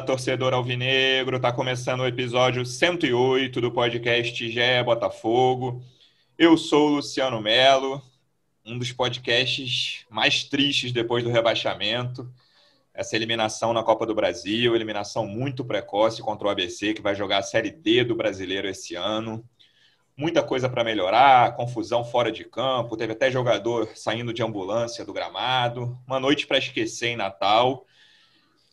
Torcedor alvinegro! Tá começando o episódio 108 do podcast GE Botafogo. Eu sou o Luciano Melo, um dos podcasts mais tristes depois do rebaixamento. Essa eliminação na Copa do Brasil, eliminação muito precoce contra o ABC, que vai jogar a Série D do Brasileiro esse ano. Muita coisa para melhorar, confusão fora de campo, teve até jogador saindo de ambulância do gramado. Uma noite para esquecer em Natal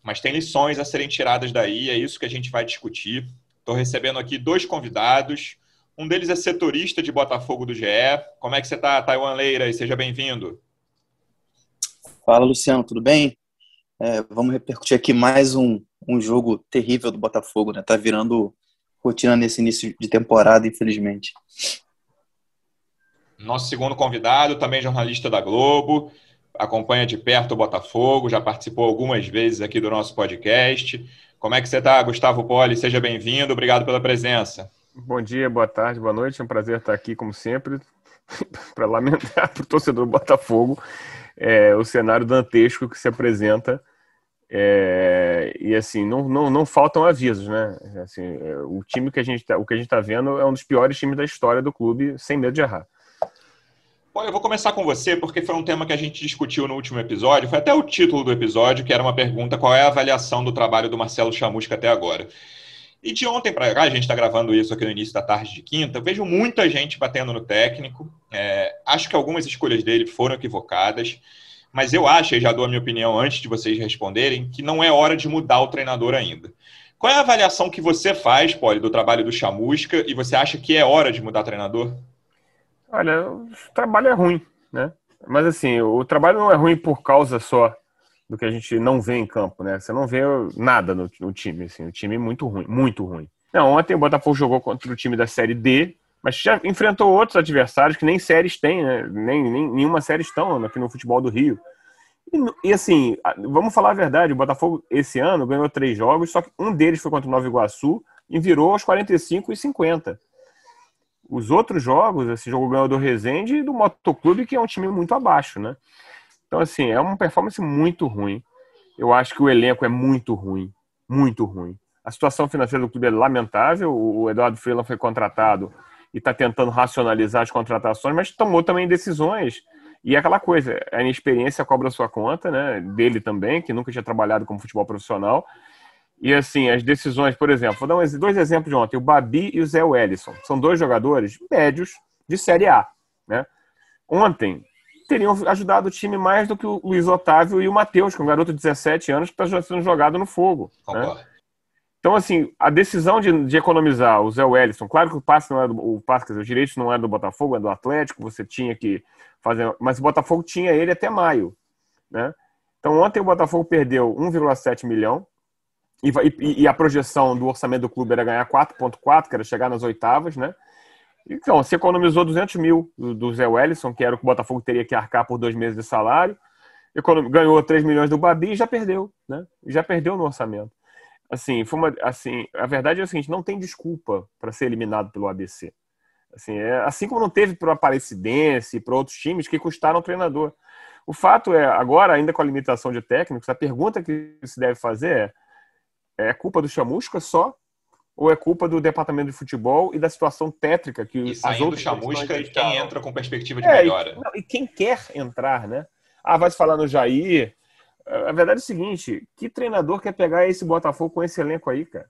mas tem lições a serem tiradas daí, é isso que a gente vai discutir. Estou recebendo aqui dois convidados. Um deles é setorista de Botafogo do GE. Como é que você está, Taiwan Leira? E seja bem-vindo. Fala, Luciano, tudo bem? É, vamos repercutir aqui mais um, um jogo terrível do Botafogo, né? Tá virando rotina nesse início de temporada, infelizmente. Nosso segundo convidado, também jornalista da Globo, acompanha de perto o Botafogo, já participou algumas vezes aqui do nosso podcast. Como é que você está, Gustavo Poli? Seja bem-vindo, obrigado pela presença. Bom dia, boa tarde, boa noite. É um prazer estar aqui, como sempre, para lamentar para o torcedor do Botafogo é, o cenário dantesco que se apresenta. É, e assim, não, não, não faltam avisos, né? Assim, é, o time que a gente tá, o que a gente está vendo é um dos piores times da história do clube, sem medo de errar. Olha, eu vou começar com você, porque foi um tema que a gente discutiu no último episódio, foi até o título do episódio, que era uma pergunta: qual é a avaliação do trabalho do Marcelo Chamusca até agora? E de ontem para cá, a gente está gravando isso aqui no início da tarde de quinta, vejo muita gente batendo no técnico. É, acho que algumas escolhas dele foram equivocadas, mas eu acho, e já dou a minha opinião antes de vocês responderem, que não é hora de mudar o treinador ainda. Qual é a avaliação que você faz, Poli, do trabalho do Chamusca, e você acha que é hora de mudar treinador? Olha, o trabalho é ruim, né? Mas assim, o trabalho não é ruim por causa só do que a gente não vê em campo, né? Você não vê nada no, no time, assim, o time é muito ruim, muito ruim. Não, ontem o Botafogo jogou contra o time da Série D, mas já enfrentou outros adversários que nem séries têm, né? Nem, nem nenhuma série estão aqui no futebol do Rio. E, e, assim, vamos falar a verdade, o Botafogo esse ano ganhou três jogos, só que um deles foi contra o Nova Iguaçu e virou aos 45 e 50 os outros jogos, esse jogo ganhou do Resende e do Motoclube, que é um time muito abaixo, né? Então, assim, é uma performance muito ruim. Eu acho que o elenco é muito ruim, muito ruim. A situação financeira do clube é lamentável. O Eduardo Freeland foi contratado e está tentando racionalizar as contratações, mas tomou também decisões. E é aquela coisa, a inexperiência cobra sua conta, né? Dele também, que nunca tinha trabalhado como futebol profissional. E assim, as decisões, por exemplo, vou dar dois exemplos de ontem: o Babi e o Zé Wellison. São dois jogadores médios de Série A. Né? Ontem teriam ajudado o time mais do que o Luiz Otávio e o Matheus, que é um garoto de 17 anos que está sendo jogado no fogo. Né? Então, assim, a decisão de, de, economizar o Zé Wellison, claro que o passe não é do, o passe, dizer, os direitos não é do Botafogo, é do Atlético, você tinha que fazer, mas o Botafogo tinha ele até maio, né? Então, ontem o Botafogo perdeu 1,7 milhão, e, e, e, a projeção do orçamento do clube era ganhar 4,4, que era chegar nas oitavas, né? Então, você economizou 200 mil do, do Zé Wellison, que era o que o Botafogo teria que arcar por dois meses de salário, ganhou 3 milhões do Babi e já perdeu, né? Já perdeu no orçamento. Assim, foi uma, assim, a verdade é o seguinte, não tem desculpa para ser eliminado pelo ABC. Assim, é, assim como não teve para o Aparecidense e para outros times que custaram o treinador. O fato é, agora, ainda com a limitação de técnicos, a pergunta que se deve fazer é é culpa do Chamusca só? Ou é culpa do departamento de futebol e da situação tétrica que e as outras Chamusca, quem entra com perspectiva de é, melhora? E, não, e quem quer entrar, né? Ah, vai se falar no Jair. A verdade é o seguinte: que treinador quer pegar esse Botafogo com esse elenco aí, cara?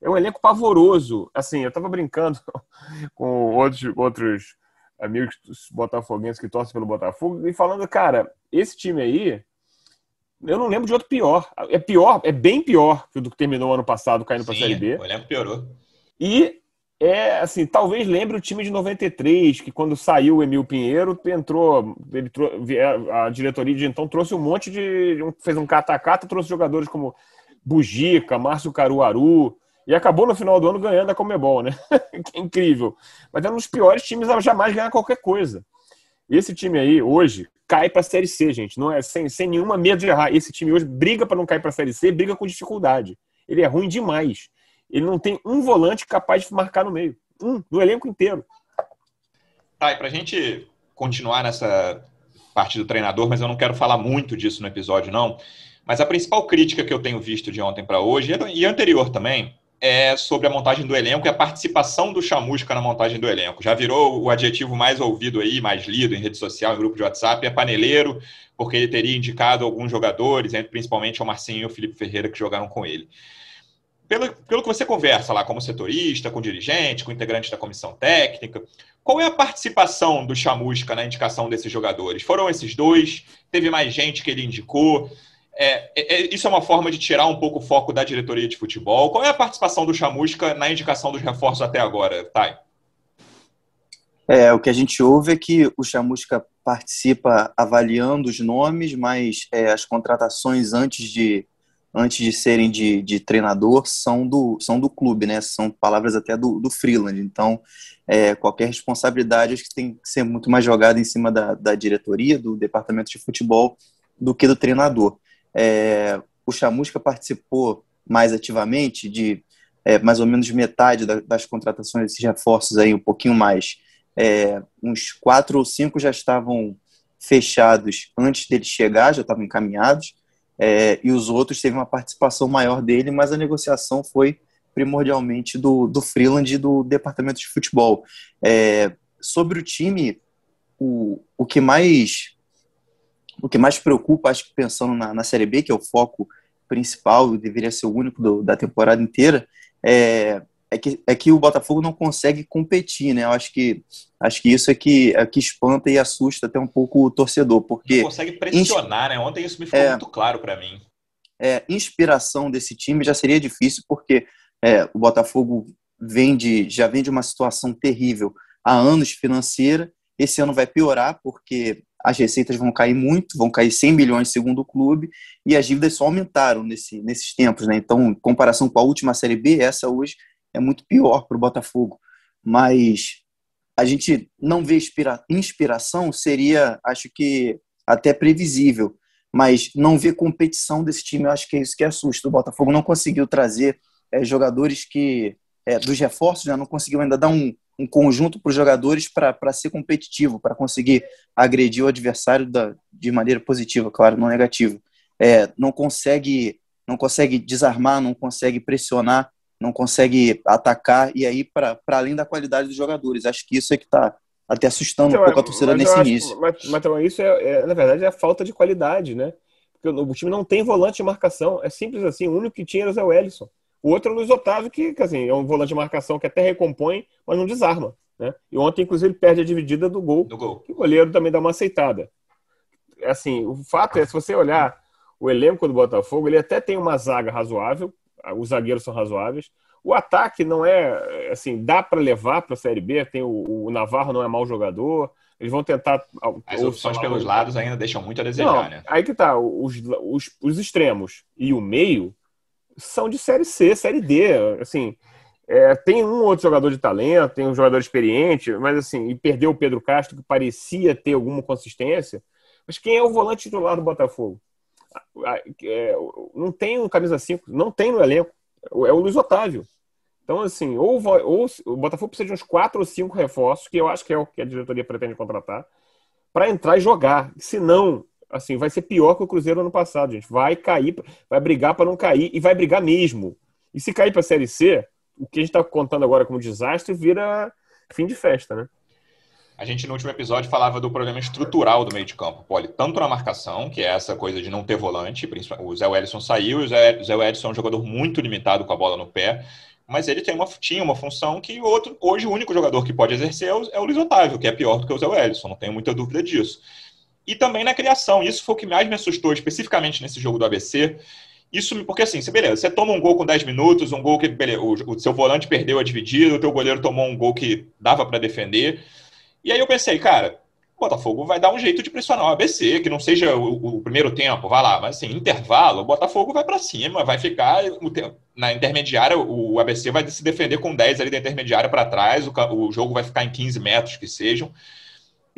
É um elenco pavoroso. Assim, eu tava brincando com outros, outros amigos botafoguenses que torcem pelo Botafogo e falando, cara, esse time aí eu não lembro de outro pior. É pior, é bem pior que o do que terminou ano passado caindo para a Série B. O elenco piorou. E é assim, talvez lembre o time de 93, que quando saiu o Emil Pinheiro, entrou, ele trou, a diretoria de então trouxe um monte de. fez um cata-cata, trouxe jogadores como Bugica, Márcio Caruaru, e acabou no final do ano ganhando a Comebol, né? que é incrível. Mas é um dos piores times a jamais ganhar qualquer coisa. Esse time aí, hoje, cai para a Série C, gente. Não é sem, sem nenhuma medo de errar. Esse time hoje briga para não cair para a Série C, briga com dificuldade. Ele é ruim demais. Ele não tem um volante capaz de marcar no meio. Um, no elenco inteiro. Tá, e para a gente continuar nessa parte do treinador, mas eu não quero falar muito disso no episódio, não. Mas a principal crítica que eu tenho visto de ontem para hoje, e anterior também, é sobre a montagem do elenco e a participação do Chamusca na montagem do elenco. Já virou o adjetivo mais ouvido aí, mais lido em rede social, em grupo de WhatsApp, é paneleiro, porque ele teria indicado alguns jogadores, principalmente o Marcinho e o Felipe Ferreira, que jogaram com ele. Pelo, pelo que você conversa lá como setorista, com dirigente, com integrante da comissão técnica, qual é a participação do Chamusca na indicação desses jogadores? Foram esses dois? Teve mais gente que ele indicou? É, é, é, isso é uma forma de tirar um pouco o foco da diretoria de futebol. Qual é a participação do Chamusca na indicação dos reforços até agora, Thay? É, o que a gente ouve é que o Chamusca participa avaliando os nomes, mas é, as contratações antes de, antes de serem de, de, treinador são do, são do clube, né? São palavras até do, do Freeland. Então, é, qualquer responsabilidade acho que tem que ser muito mais jogada em cima da, da diretoria, do departamento de futebol, do que do treinador. É, o Chamusca participou mais ativamente de é, mais ou menos metade da, das contratações desses reforços aí, um pouquinho mais. É, uns quatro ou cinco já estavam fechados antes dele chegar, já estavam encaminhados, é, e os outros teve uma participação maior dele, mas a negociação foi primordialmente do, do Freeland e do departamento de futebol. É, sobre o time, o, o que mais o que mais preocupa, acho que pensando na, na Série B, que é o foco principal, deveria ser o único do, da temporada inteira, é, é, que, é que o Botafogo não consegue competir, né? Eu acho que, acho que isso é que, é que espanta e assusta até um pouco o torcedor, porque... Não consegue pressionar, né? Ontem isso me ficou é, muito claro para mim. É, inspiração desse time já seria difícil, porque é, o Botafogo vem de, já vem de uma situação terrível há anos financeira, esse ano vai piorar, porque as receitas vão cair muito, vão cair 100 milhões segundo o clube, e as dívidas só aumentaram nesse, nesses tempos. Né? Então, em comparação com a última Série B, essa hoje é muito pior para o Botafogo. Mas a gente não vê inspira inspiração, seria, acho que, até previsível. Mas não ver competição desse time, eu acho que é isso que assusta. O Botafogo não conseguiu trazer é, jogadores que, é, dos reforços, né, não conseguiu ainda dar um, um conjunto para os jogadores para ser competitivo, para conseguir agredir o adversário da, de maneira positiva, claro, não negativa. É, não consegue não consegue desarmar, não consegue pressionar, não consegue atacar, e aí, para além da qualidade dos jogadores. Acho que isso é que está até assustando então, um pouco a torcida nesse acho, início. Mas, mas então, isso, é, é, na verdade, é a falta de qualidade, né? Porque o, o time não tem volante de marcação. É simples assim. O único que tinha era o Zé Wellison. O outro é o Luiz Otávio, que, assim, é um volante de marcação que até recompõe, mas não desarma. Né? E ontem, inclusive, ele perde a dividida do gol. Do gol. o goleiro também dá uma aceitada. Assim, o fato é, se você olhar o elenco do Botafogo, ele até tem uma zaga razoável, os zagueiros são razoáveis. O ataque não é, assim, dá para levar para a Série B, tem o, o, Navarro não é mau jogador, eles vão tentar... As opções pelos lados ainda deixam muito a desejar, não, né? Aí que tá, os, os, os extremos e o meio são de Série C, Série D. Assim, é, tem um outro jogador de talento, tem um jogador experiente, mas assim, e perdeu o Pedro Castro, que parecia ter alguma consistência. Mas quem é o volante titular do Botafogo? É, não tem um camisa 5, não tem no elenco. É o Luiz Otávio. Então, assim, ou, ou o Botafogo precisa de uns quatro ou cinco reforços, que eu acho que é o que a diretoria pretende contratar, para entrar e jogar. Se não, assim, vai ser pior que o Cruzeiro ano passado, gente. Vai cair, vai brigar para não cair e vai brigar mesmo. E se cair para a Série C, o que a gente está contando agora como desastre vira fim de festa, né? A gente no último episódio falava do problema estrutural do meio de campo, Poli, tanto na marcação, que é essa coisa de não ter volante, o Zé Wellison saiu, o Zé, Zé é um jogador muito limitado com a bola no pé, mas ele tem uma, tinha uma função que outro, hoje o único jogador que pode exercer é o, é o Luiz Otávio, que é pior do que o Zé Wellison, não tenho muita dúvida disso e também na criação. Isso foi o que mais me assustou, especificamente nesse jogo do ABC. Isso, porque assim, você, beleza, você toma um gol com 10 minutos, um gol que beleza, o, o seu volante perdeu a dividida, o teu goleiro tomou um gol que dava para defender. E aí eu pensei, cara, o Botafogo vai dar um jeito de pressionar o ABC, que não seja o, o primeiro tempo, vai lá, mas assim, intervalo, o Botafogo vai para cima, vai ficar na intermediária, o ABC vai se defender com 10 ali da intermediária para trás, o, o jogo vai ficar em 15 metros que sejam.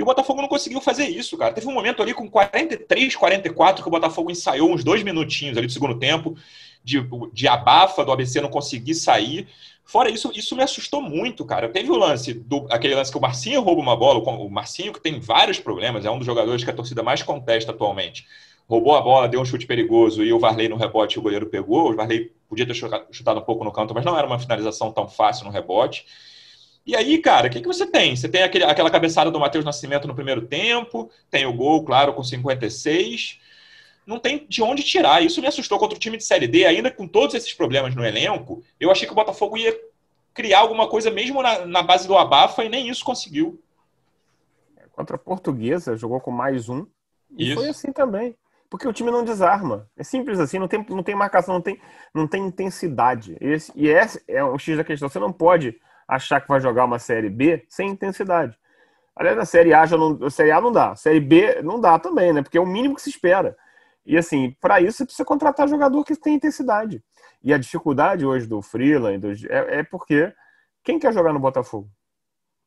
E o Botafogo não conseguiu fazer isso, cara. Teve um momento ali com 43, 44 que o Botafogo ensaiou uns dois minutinhos ali do segundo tempo, de, de abafa do ABC não conseguir sair. Fora isso, isso me assustou muito, cara. Teve o lance, do, aquele lance que o Marcinho rouba uma bola, o Marcinho que tem vários problemas, é um dos jogadores que a torcida mais contesta atualmente. Roubou a bola, deu um chute perigoso e o Varley no rebote o goleiro pegou. O Varley podia ter chutado um pouco no canto, mas não era uma finalização tão fácil no rebote. E aí, cara, o que, que você tem? Você tem aquele, aquela cabeçada do Matheus Nascimento no primeiro tempo, tem o gol, claro, com 56 não tem de onde tirar. Isso me assustou contra o time de Série D, ainda com todos esses problemas no elenco. Eu achei que o Botafogo ia criar alguma coisa mesmo na, na base do abafa e nem isso conseguiu. Contra a Portuguesa, jogou com mais um. E isso. foi assim também. Porque o time não desarma. É simples assim, não tem, não tem marcação, não tem, não tem intensidade. Esse, e esse é o X da questão. Você não pode achar que vai jogar uma Série B sem intensidade. Aliás, na Série A, já não, Série A não dá. Série B não dá também, né? Porque é o mínimo que se espera. E assim, para isso você precisa contratar jogador que tem intensidade. E a dificuldade hoje do Freeland é, é porque quem quer jogar no Botafogo?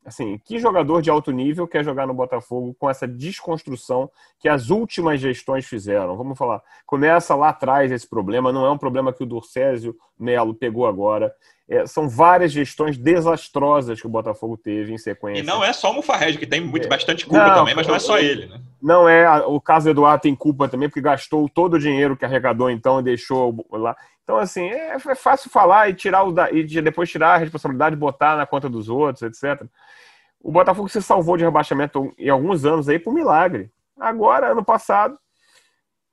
Assim, que jogador de alto nível quer jogar no Botafogo com essa desconstrução que as últimas gestões fizeram? Vamos falar. Começa lá atrás esse problema, não é um problema que o Durcésio Melo pegou agora. É, são várias gestões desastrosas que o Botafogo teve em sequência. E não é só o Mufarrege, que tem muito, é. bastante culpa não, também, mas não é só ele, né? Não é. O caso do Eduardo tem culpa também, porque gastou todo o dinheiro que arrecadou então e deixou lá. Então, assim, é, é fácil falar e tirar o da, e depois tirar a responsabilidade e botar na conta dos outros, etc. O Botafogo se salvou de rebaixamento em alguns anos aí por milagre. Agora, ano passado,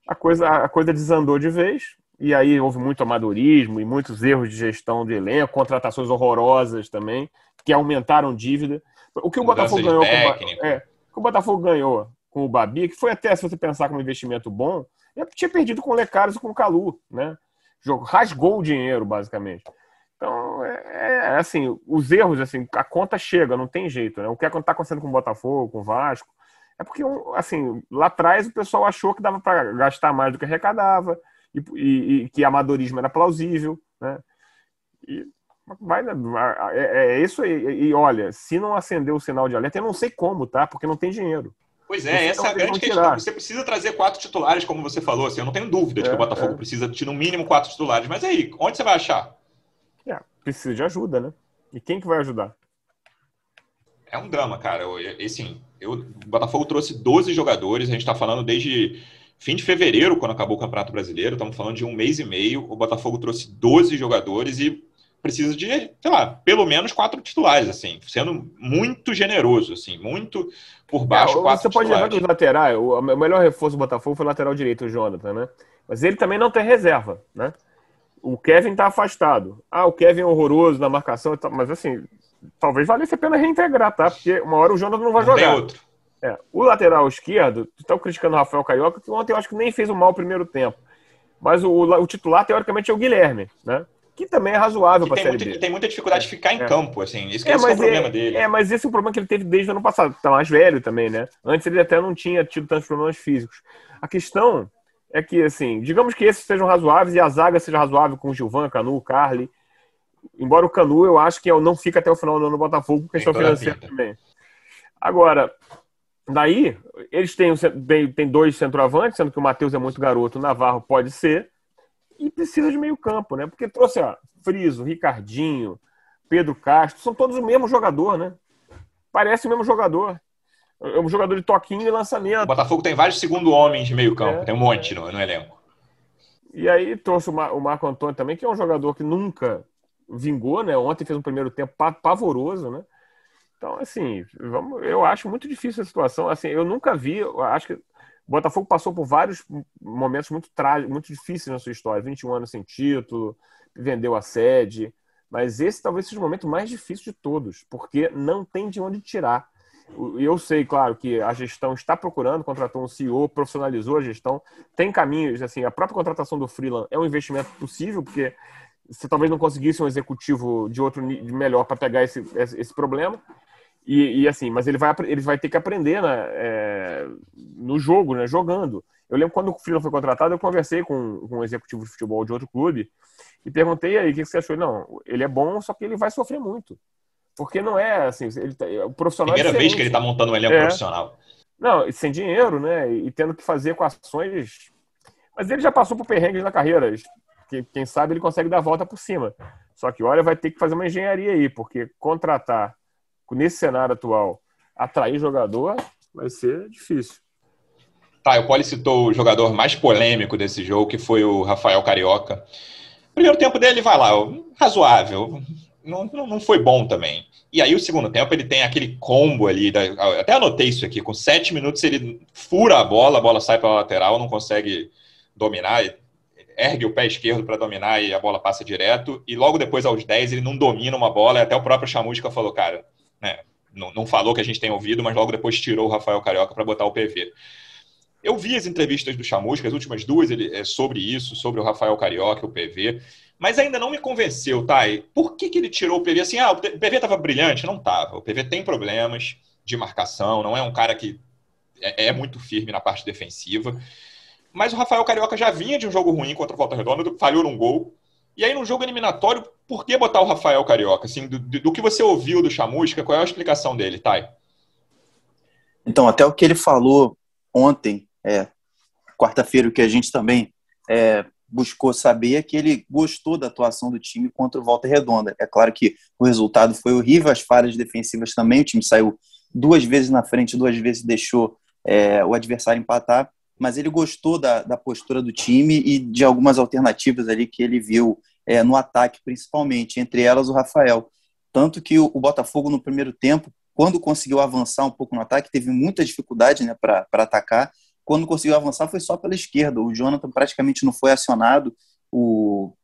a coisa, a coisa desandou de vez. E aí houve muito amadorismo e muitos erros de gestão do elenco, contratações horrorosas também, que aumentaram dívida. O que o Botafogo ganhou com, é, o Botafogo ganhou com o Babi, que foi até, se você pensar como investimento bom, ele tinha perdido com o Lecaros e com o Calu, né? jogo, rasgou o dinheiro, basicamente. Então, é, é, assim, os erros, assim, a conta chega, não tem jeito, né? O que está acontecendo com o Botafogo, com o Vasco, é porque, assim, lá atrás o pessoal achou que dava para gastar mais do que arrecadava e, e, e, que amadorismo era plausível, né? E vai, é, é isso aí. E olha, se não acender o sinal de alerta, eu não sei como, tá? Porque não tem dinheiro. Pois é, essa é a grande questão. Você precisa trazer quatro titulares, como você falou. Assim, eu não tenho dúvida de é, que o Botafogo é. precisa de no mínimo quatro titulares. Mas aí, onde você vai achar? É, precisa de ajuda, né? E quem que vai ajudar? É um drama, cara. Eu, assim, eu, o Botafogo trouxe 12 jogadores. A gente está falando desde fim de fevereiro, quando acabou o Campeonato Brasileiro. Estamos falando de um mês e meio. O Botafogo trouxe 12 jogadores e precisa de, sei lá, pelo menos quatro titulares, assim, sendo muito generoso, assim, muito por baixo. É, você pode lembrar que os laterais, o melhor reforço do Botafogo foi o lateral direito, o Jonathan, né? Mas ele também não tem reserva, né? O Kevin tá afastado. Ah, o Kevin é horroroso na marcação, mas assim, talvez valesse a pena reintegrar, tá? Porque uma hora o Jonathan não vai não jogar. Tem outro. É, o lateral esquerdo, estão criticando o Rafael Carioca, que ontem eu acho que nem fez um mal primeiro tempo. Mas o, o titular, teoricamente, é o Guilherme, né? que também é razoável para a Série B. tem muita dificuldade de ficar em é. campo, assim. Isso é, é o problema é, dele. É, mas esse é o problema que ele teve desde o ano passado. Tá mais velho também, né? Antes ele até não tinha tido tantos problemas físicos. A questão é que, assim, digamos que esses sejam razoáveis e a zaga seja razoável com o Gilvan, Canu, Carly. Embora o Canu, eu acho que não fica até o final do ano no Botafogo, questão financeira também. Agora, daí, eles têm, têm dois centroavantes, sendo que o Matheus é muito garoto, o Navarro pode ser e precisa de meio campo, né? Porque trouxe, ó, Friso, Ricardinho, Pedro Castro, são todos o mesmo jogador, né? Parece o mesmo jogador. É um jogador de toquinho e lançamento. O Botafogo tem vários segundo homens de meio campo, é, tem um monte no, no, elenco. E aí trouxe o, Mar o Marco Antônio também, que é um jogador que nunca vingou, né? Ontem fez um primeiro tempo pavoroso, né? Então, assim, vamos, eu acho muito difícil a situação. Assim, eu nunca vi, acho que o Botafogo passou por vários momentos muito trágicos, muito difíceis na sua história. 21 anos sem título, vendeu a sede. Mas esse talvez seja o momento mais difícil de todos, porque não tem de onde tirar. Eu sei, claro, que a gestão está procurando, contratou um CEO, profissionalizou a gestão, tem caminhos, assim, a própria contratação do Freeland é um investimento possível, porque você talvez não conseguisse um executivo de outro de melhor para pegar esse, esse problema. E, e, assim, mas ele vai, ele vai ter que aprender né, é, no jogo, né, jogando. Eu lembro quando o Freeland foi contratado, eu conversei com, com um executivo de futebol de outro clube e perguntei aí o que você achou. Não, ele é bom, só que ele vai sofrer muito. Porque não é assim, ele, tá, o profissional. É Primeira é vez que ele está montando um elenco é. profissional. Não, sem dinheiro, né? E tendo que fazer equações. Mas ele já passou por perrengues na carreira. Quem sabe ele consegue dar a volta por cima. Só que olha, vai ter que fazer uma engenharia aí, porque contratar nesse cenário atual, atrair jogador vai ser difícil. Tá, o Poli citou o jogador mais polêmico desse jogo, que foi o Rafael Carioca. Primeiro tempo dele, vai lá, razoável. Não, não foi bom também. E aí, o segundo tempo, ele tem aquele combo ali. Da, até anotei isso aqui. Com sete minutos, ele fura a bola, a bola sai para lateral, não consegue dominar. Ergue o pé esquerdo para dominar e a bola passa direto. E logo depois, aos 10, ele não domina uma bola. E até o próprio Chamusca falou, cara, né, não, não falou que a gente tem ouvido, mas logo depois tirou o Rafael Carioca para botar o PV. Eu vi as entrevistas do Chamusca, as últimas duas, ele, é sobre isso, sobre o Rafael Carioca, o PV, mas ainda não me convenceu, Thay. Por que, que ele tirou o PV? Assim, ah, o PV estava brilhante? Não estava. O PV tem problemas de marcação, não é um cara que é, é, muito firme na parte defensiva. Mas o Rafael Carioca já vinha de um jogo ruim contra o Volta Redonda, falhou num gol. E aí, no jogo eliminatório, por que botar o Rafael Carioca? Assim, do, do que você ouviu do Chamusca, qual é a explicação dele, Thay? Então, até o que ele falou ontem é, quarta-feira, o que a gente também é, buscou saber é que ele gostou da atuação do time contra o Volta Redonda. É claro que o resultado foi horrível, as falhas defensivas também, o time saiu duas vezes na frente, duas vezes deixou é, o adversário empatar, mas ele gostou da, da postura do time e de algumas alternativas ali que ele viu é, no ataque, principalmente, entre elas o Rafael. Tanto que o, o Botafogo, no primeiro tempo, quando conseguiu avançar um pouco no ataque, teve muita dificuldade né, para atacar, quando conseguiu avançar foi só pela esquerda. O Jonathan praticamente não foi acionado. O,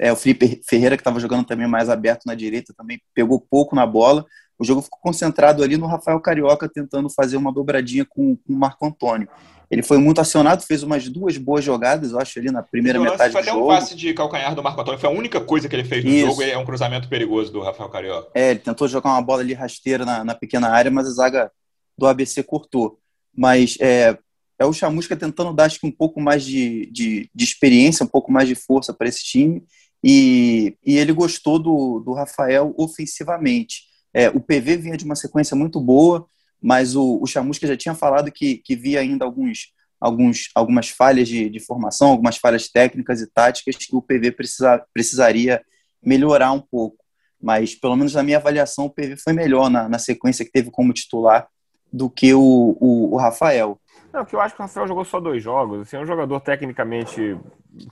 é, o Felipe Ferreira, que estava jogando também mais aberto na direita, também pegou pouco na bola. O jogo ficou concentrado ali no Rafael Carioca tentando fazer uma dobradinha com, com o Marco Antônio. Ele foi muito acionado, fez umas duas boas jogadas, eu acho, ali na primeira metade foi do jogo. Foi até um passe de calcanhar do Marco Antônio, foi a única coisa que ele fez no Isso. jogo e é um cruzamento perigoso do Rafael Carioca. É, ele tentou jogar uma bola ali rasteira na, na pequena área, mas a zaga do ABC cortou. Mas é, é o Chamusca tentando dar acho que um pouco mais de, de, de experiência, um pouco mais de força para esse time. E, e ele gostou do, do Rafael ofensivamente. É, o PV vinha de uma sequência muito boa, mas o, o Chamusca já tinha falado que, que via ainda alguns, alguns, algumas falhas de, de formação, algumas falhas técnicas e táticas que o PV precisa, precisaria melhorar um pouco. Mas, pelo menos na minha avaliação, o PV foi melhor na, na sequência que teve como titular do que o, o, o Rafael. Não, que eu acho que o Rafael jogou só dois jogos. Assim, é um jogador tecnicamente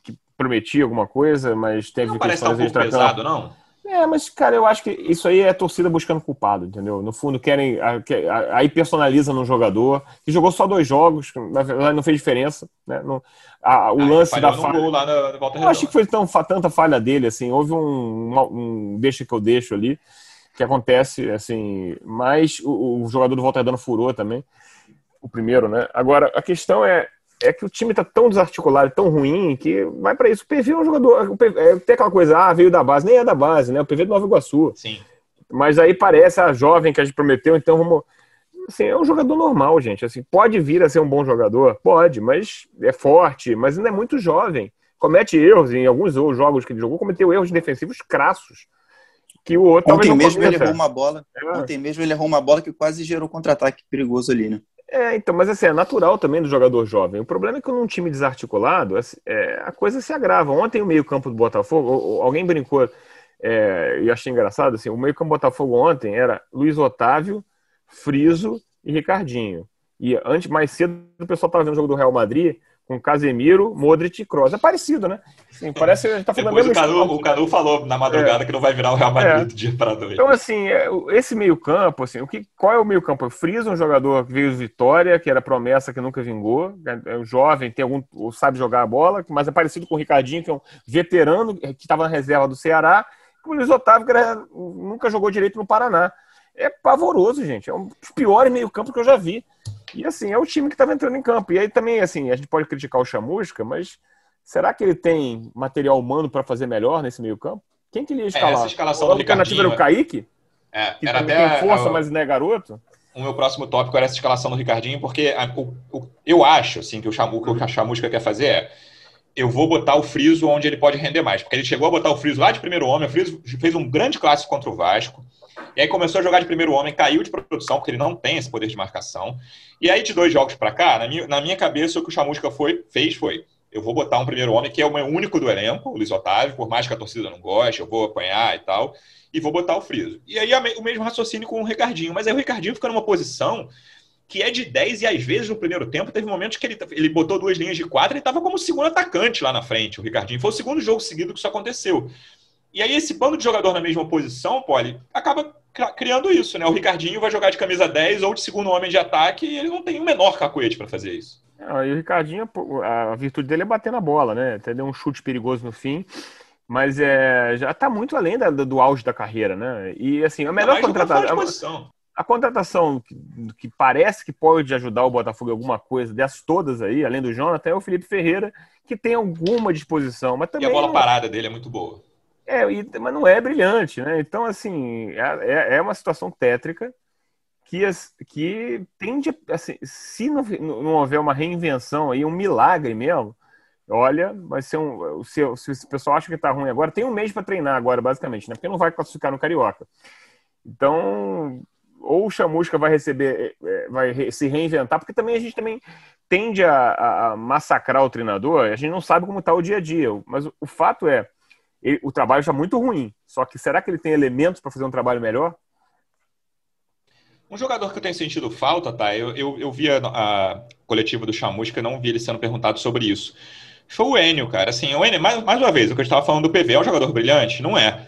que prometia alguma coisa, mas teve não parece estar um pouco pesado, não? É, mas, cara, eu acho que isso aí é torcida buscando culpado, entendeu? No fundo, querem. Aí personaliza no jogador, que jogou só dois jogos, na verdade não fez diferença. Né? A, o ah, lance da falha. Lá na, na eu acho que foi tão, tanta falha dele, assim. Houve um, um, deixa que eu deixo ali, que acontece, assim. Mas o, o jogador do Volta Redonda furou também o primeiro, né? Agora, a questão é, é que o time tá tão desarticulado, tão ruim, que vai para isso. O PV é um jogador. PV, é, tem aquela coisa, ah, veio da base, nem é da base, né? O PV é do Nova Iguaçu. Sim. Mas aí parece a jovem que a gente prometeu, então vamos. Assim, é um jogador normal, gente. Assim, pode vir a ser um bom jogador? Pode, mas é forte, mas ainda é muito jovem. Comete erros em alguns jogos que ele jogou, cometeu erros defensivos crassos. Que o outro Ontem mesmo ele errou uma bola. É. Ontem mesmo ele errou uma bola que quase gerou contra-ataque perigoso ali, né? É, então, mas assim, é natural também do jogador jovem. O problema é que num time desarticulado, é, a coisa se agrava. Ontem o meio-campo do Botafogo, alguém brincou, é, e achei engraçado, assim, o meio-campo do Botafogo ontem era Luiz Otávio, Friso e Ricardinho. E antes, mais cedo, o pessoal estava vendo o jogo do Real Madrid, com Casemiro, Modric e Kroos. É parecido, né? Assim, parece que a gente tá falando Depois o Cadu, o falou na madrugada é. que não vai virar o Real Madrid é. do dia para dois. Então, assim, é, esse meio-campo, assim, o que, qual é o meio-campo? Frisa, um jogador que veio de Vitória, que era promessa que nunca vingou, é, é jovem, tem algum, sabe jogar a bola, mas é parecido com o Ricardinho, que é um veterano que estava na reserva do Ceará, e o Luiz Otávio, que era, nunca jogou direito no Paraná. É pavoroso, gente. É um dos piores meio-campo que eu já vi. E assim, é o time que estava entrando em campo. E aí também, assim, a gente pode criticar o Chamusca, mas será que ele tem material humano para fazer melhor nesse meio campo? Quem que ele ia escalar? É, essa escalação do alternativa era o Kaique? É, que era tem, até tem força, a- mas não é garoto. o meu próximo tópico era essa escalação do Ricardinho, porque a- o- o- eu acho assim, que o, Chamu, que o Chamusca quer fazer é eu vou botar o Friso onde ele pode render mais. Porque ele chegou a botar o Friso lá de primeiro homem, o Friso fez um grande clássico contra o Vasco, e aí começou a jogar de primeiro homem, caiu de produção, porque ele não tem esse poder de marcação. E aí, de dois jogos para cá, na minha, na minha cabeça, o que o Chamusca foi, fez foi: eu vou botar um primeiro homem, que é o meu único do elenco, o Luiz Otávio, por mais que a torcida não goste, eu vou apanhar e tal, e vou botar o Friso. E aí, o mesmo raciocínio com o Ricardinho. Mas aí o Ricardinho fica numa posição que é de 10 e às vezes no primeiro tempo teve momentos que ele, ele botou duas linhas de quatro e estava como segundo atacante lá na frente, o Ricardinho. Foi o segundo jogo seguido que isso aconteceu. E aí esse bando de jogador na mesma posição, Poli, acaba cri- criando isso, né? O Ricardinho vai jogar de camisa 10 ou de segundo homem de ataque e ele não tem o menor cacuete para fazer isso. E o Ricardinho, a virtude dele é bater na bola, né? Até deu um chute perigoso no fim. Mas é, já tá muito além da- do, auge da carreira, né? E assim, a melhor de contratação. A contratação que, que parece que pode ajudar o Botafogo em alguma coisa, dessas todas aí, além do Jonathan, é o Felipe Ferreira, que tem alguma disposição, mas E também. a bola parada dele é muito boa. É, e- mas não é brilhante, né? Então, assim, é, é uma situação tétrica que, que tende, assim, se não, não houver uma reinvenção aí, um milagre mesmo, olha, vai ser um. o seu- se o pessoal acha que tá ruim agora, tem um mês para treinar agora, basicamente, né? Porque não vai classificar no Carioca. Então, ou o Chamusca vai receber, é, vai re- se reinventar, porque também a gente também tende a, a- a massacrar o treinador, a gente não sabe como está o dia a dia, mas o, o fato é, ele- o trabalho está muito ruim, só que será que ele tem elementos para fazer um trabalho melhor? Um jogador que eu tenho sentido falta, tá? Eu, eu, eu vi a, a coletiva do Chamusca, não vi ele sendo perguntado sobre isso. Foi o Enio, cara. Assim, o Enio, mais, mais uma vez, o que eu estava falando do PV, é um jogador brilhante? Não é.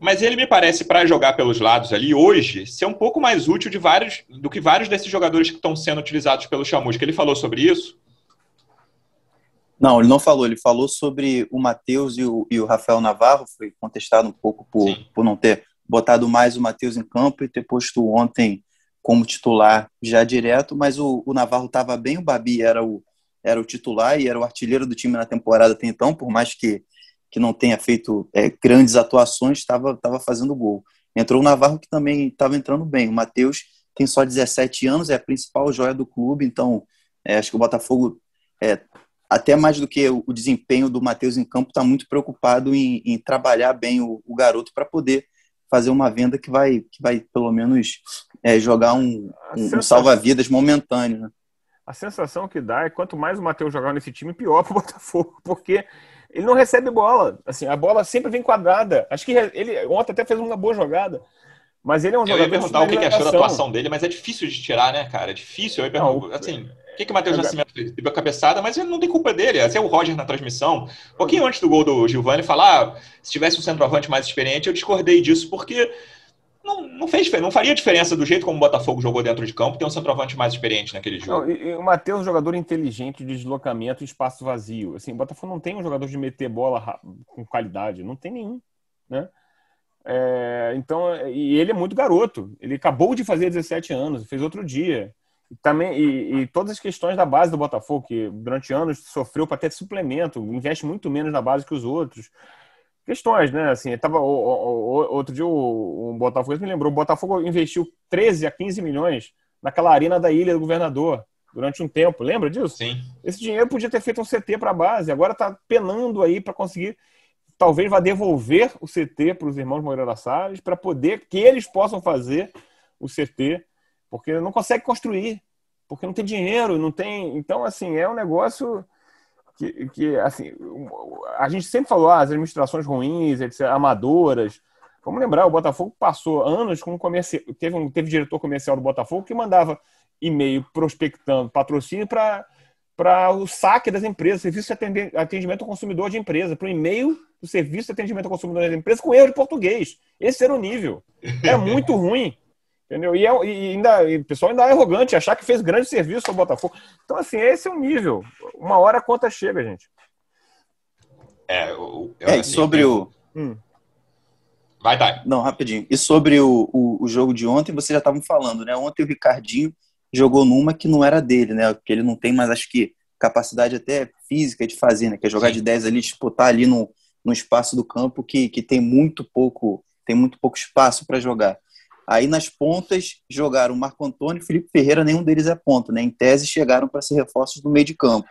Mas ele me parece, para jogar pelos lados ali hoje, ser um pouco mais útil de vários, do que vários desses jogadores que estão sendo utilizados pelo Chamusca. Ele falou sobre isso? Não, ele não falou. Ele falou sobre o Matheus e o, e o Rafael Navarro. Foi contestado um pouco por, Sim. por não ter botado mais o Matheus em campo e ter posto ontem como titular já direto. Mas o, o Navarro estava bem. O Babi era o, era o titular e era o artilheiro do time na temporada até então, por mais que, que não tenha feito é, grandes atuações, estava tava fazendo gol. Entrou o Navarro que também estava entrando bem. O Matheus tem só 17 anos, é a principal joia do clube, então é, acho que o Botafogo é, até mais do que o, desempenho do Matheus em campo, está muito preocupado em, em trabalhar bem o, o garoto para poder fazer uma venda que vai, que vai pelo menos, é, jogar um, um, um salva-vidas momentâneo. Né? A sensação que dá é quanto mais o Matheus jogar nesse time, pior para o Botafogo, porque ele não recebe bola. Assim, a bola sempre vem quadrada. Acho que ele ontem até fez uma boa jogada, mas ele é um Eu jogador ia perguntar o que, que achou da atuação dele, mas é difícil de tirar, né, cara? É difícil. Eu ia Não, perguntar, assim, que, que o Matheus eu- Nascimento fez? Teve a cabeçada, mas ele não tem culpa dele. Esse é o Roger na transmissão. Um pouquinho antes do gol do Gilvani, falar, ah, se tivesse um centroavante mais experiente, eu discordei disso, porque não, não fez não faria diferença do jeito como o Botafogo jogou dentro de campo ter um centroavante mais experiente naquele jogo. Não, e, e o Matheus é um jogador inteligente de deslocamento e espaço vazio. Assim, o Botafogo não tem um jogador de meter bola com qualidade, não tem nenhum, né? É, então, e ele é muito garoto. Ele acabou de fazer 17 anos, fez outro dia. Também e, e todas as questões da base do Botafogo, que durante anos sofreu para ter suplemento, investe muito menos na base que os outros. Questões, né? Assim, tava, o- o- o- outro dia o, o Botafogo me lembrou, o Botafogo investiu 13 a 15 milhões naquela arena da Ilha do Governador durante um tempo. Lembra disso? Sim. Esse dinheiro podia ter feito um CT para a base, agora está penando aí para conseguir. Talvez vá devolver o CT para os irmãos Moreira Salles para poder que eles possam fazer o CT, porque não consegue construir, porque não tem dinheiro, não tem. Então, assim, é um negócio que, que assim, a gente sempre falou ah, as administrações ruins, etc., amadoras. Vamos lembrar, o Botafogo passou anos com comercial. Teve um teve diretor comercial do Botafogo que mandava e-mail prospectando patrocínio para para o saque das empresas, serviço de atendimento ao consumidor de empresa, para o e-mail do serviço de atendimento ao consumidor das empresas com erro de português. Esse era o nível. É muito ruim. Entendeu? E, é- e ainda, e o pessoal ainda é arrogante, achar que fez grande serviço ao Botafogo. Então, assim, esse é o nível. Uma hora a conta chega, gente. É, o, eu, É, e assim, sobre o. Hum. Vai, Thay. Não, rapidinho. E sobre o, o, o jogo de ontem, vocês já estavam falando, né? Ontem o Ricardinho jogou numa que não era dele, né? Porque ele não tem mais, acho que, capacidade até física de fazer, né? Que é jogar Sim. de 10 ali, disputar ali no, no espaço do campo que, que tem muito pouco tem muito pouco espaço para jogar. Aí nas pontas jogaram Marco Antônio e Felipe Ferreira, nenhum deles é ponta, né? Em tese chegaram para ser reforços do meio de campo.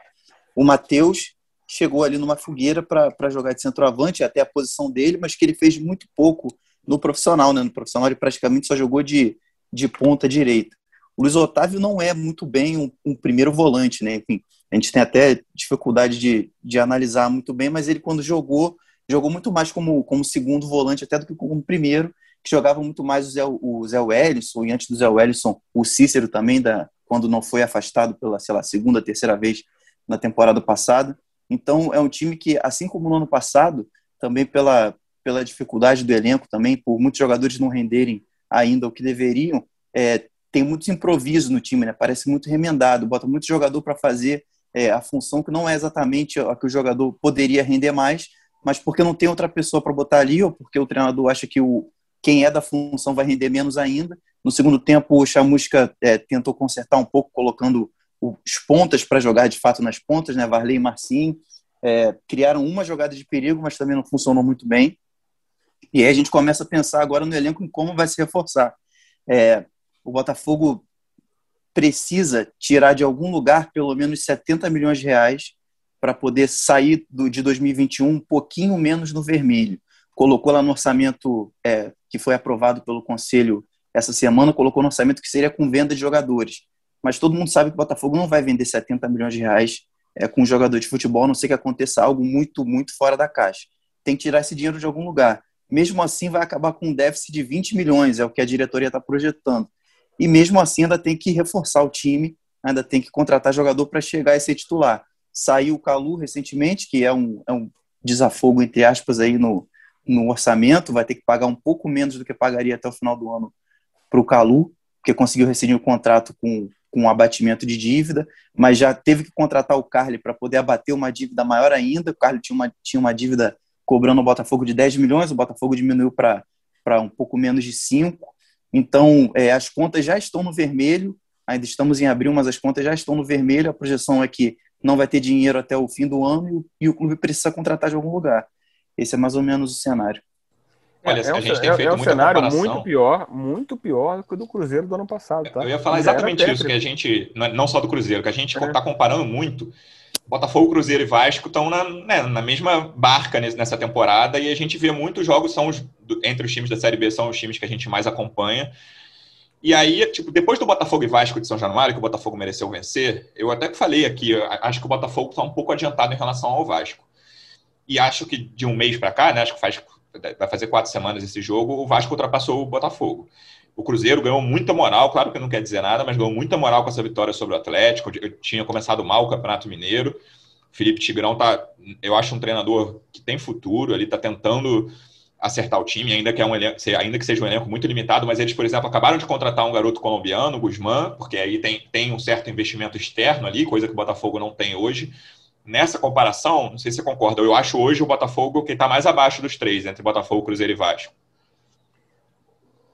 O Matheus chegou ali numa fogueira para jogar de centroavante, até a posição dele, mas que ele fez muito pouco no profissional, né? No profissional ele praticamente só jogou de, de ponta direita. O Luiz Otávio não é muito bem um, um primeiro volante, né? Enfim, a gente tem até dificuldade de, de analisar muito bem, mas ele quando jogou, jogou muito mais como, como segundo volante até do que como primeiro, que jogava muito mais o Zé, o Zé Wellison, e antes do Zé Wellison, o Cícero também, da, quando não foi afastado pela, sei lá, segunda, terceira vez na temporada passada. Então, é um time que, assim como no ano passado, também pela, pela dificuldade do elenco, também por muitos jogadores não renderem ainda o que deveriam, é, tem muitos improvisos no time, né? Parece muito remendado, bota muito jogador para fazer é, a função que não é exatamente a que o jogador poderia render mais, mas porque não tem outra pessoa para botar ali, ou porque o treinador acha que o, quem é da função vai render menos ainda. No segundo tempo, o Chamusca é, tentou consertar um pouco, colocando os pontas para jogar de fato nas pontas, né? Varley e Marcinho. É, criaram uma jogada de perigo, mas também não funcionou muito bem. E aí a gente começa a pensar agora no elenco em como vai se reforçar. É, o Botafogo precisa tirar de algum lugar pelo menos 70 milhões de reais para poder sair do, de 2021 um pouquinho menos no vermelho. Colocou lá no orçamento é, que foi aprovado pelo Conselho essa semana, colocou no orçamento que seria com venda de jogadores. Mas todo mundo sabe que o Botafogo não vai vender 70 milhões de reais é, com jogador de futebol, a não ser que aconteça algo muito, muito fora da caixa. Tem que tirar esse dinheiro de algum lugar. Mesmo assim, vai acabar com um déficit de 20 milhões, é o que a diretoria está projetando. E mesmo assim, ainda tem que reforçar o time, ainda tem que contratar jogador para chegar a ser titular. Saiu o Calu recentemente, que é um, é um desafogo, entre aspas, aí no, no orçamento, vai ter que pagar um pouco menos do que pagaria até o final do ano para o Calu, porque conseguiu rescindir o contrato com, com um abatimento de dívida, mas já teve que contratar o Carly para poder abater uma dívida maior ainda. O Carly tinha uma, tinha uma dívida cobrando o Botafogo de 10 milhões, o Botafogo diminuiu para um pouco menos de 5. Então, é, as contas já estão no vermelho, ainda estamos em abril, mas as contas já estão no vermelho. A projeção é que não vai ter dinheiro até o fim do ano e o clube precisa contratar de algum lugar. Esse é mais ou menos o cenário. Olha, é, um, a gente tem é, feito é um cenário comparação. muito pior, muito pior do que o do Cruzeiro do ano passado. Tá? Eu ia falar exatamente isso, que a gente, não só do Cruzeiro, que a gente está é. comparando muito. Botafogo, Cruzeiro e Vasco estão na, né, na mesma barca nessa temporada e a gente vê muitos jogos são os, entre os times da Série B são os times que a gente mais acompanha. E aí, tipo, depois do Botafogo e Vasco de São Januário, que o Botafogo mereceu vencer, eu até falei aqui, acho que o Botafogo está um pouco adiantado em relação ao Vasco. E acho que de um mês para cá, né, acho que faz, vai fazer quatro semanas esse jogo, o Vasco ultrapassou o Botafogo. O Cruzeiro ganhou muita moral, claro que não quer dizer nada, mas ganhou muita moral com essa vitória sobre o Atlético. Eu tinha começado mal o Campeonato Mineiro. Felipe Tigrão tá, eu acho um treinador que tem futuro, ele está tentando acertar o time, ainda que, é um elenco, ainda que seja um elenco muito limitado, mas eles, por exemplo, acabaram de contratar um garoto colombiano, Guzmán, porque aí tem, tem um certo investimento externo ali, coisa que o Botafogo não tem hoje nessa comparação, não sei se você concorda, eu acho hoje o Botafogo que está mais abaixo dos três, entre Botafogo, Cruzeiro e Vasco.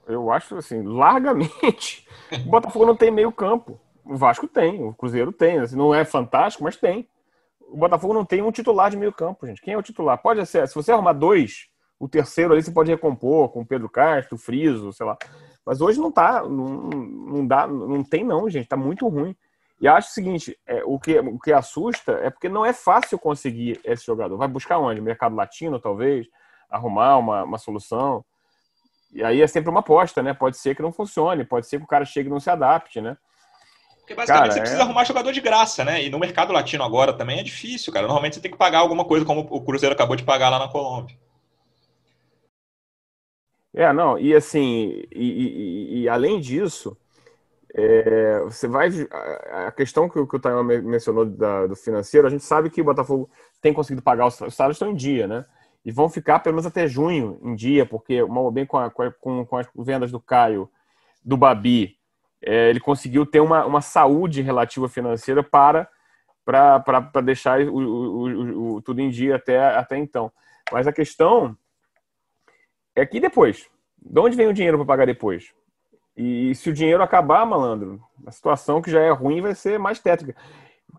Eu acho assim, largamente. O Botafogo não tem meio campo. O Vasco tem, o Cruzeiro tem. Assim, não é fantástico, mas tem. O Botafogo não tem um titular de meio campo, gente. Quem é o titular? Pode ser, se você arrumar dois, o terceiro ali você pode recompor com o Pedro Castro, o Friso, sei lá. Mas hoje não tá, não, não dá, não tem não, gente. Tá muito ruim. E acho o seguinte, é, o, que, o que assusta é porque não é fácil conseguir esse jogador. Vai buscar onde? Mercado latino, talvez? Arrumar uma, uma solução? E aí é sempre uma aposta, né? Pode ser que não funcione, pode ser que o cara chegue e não se adapte, né? Porque basicamente cara, você precisa é... arrumar jogador de graça, né? E no mercado latino agora também é difícil, cara. Normalmente você tem que pagar alguma coisa, como o Cruzeiro acabou de pagar lá na Colômbia. É, não, e assim, e, e, e além disso, é, você vai. A questão que, que o Taio mencionou da, do financeiro, a gente sabe que o Botafogo tem conseguido pagar os, os salários estão em dia, né? E vão ficar pelo menos até junho em dia, porque bem com, a, com, com as vendas do Caio, do Babi, é, ele conseguiu ter uma, uma saúde relativa financeira para para deixar o, o, o, tudo em dia até, até então. Mas a questão é que depois, de onde vem o dinheiro para pagar depois? E se o dinheiro acabar, malandro, a situação que já é ruim vai ser mais tétrica.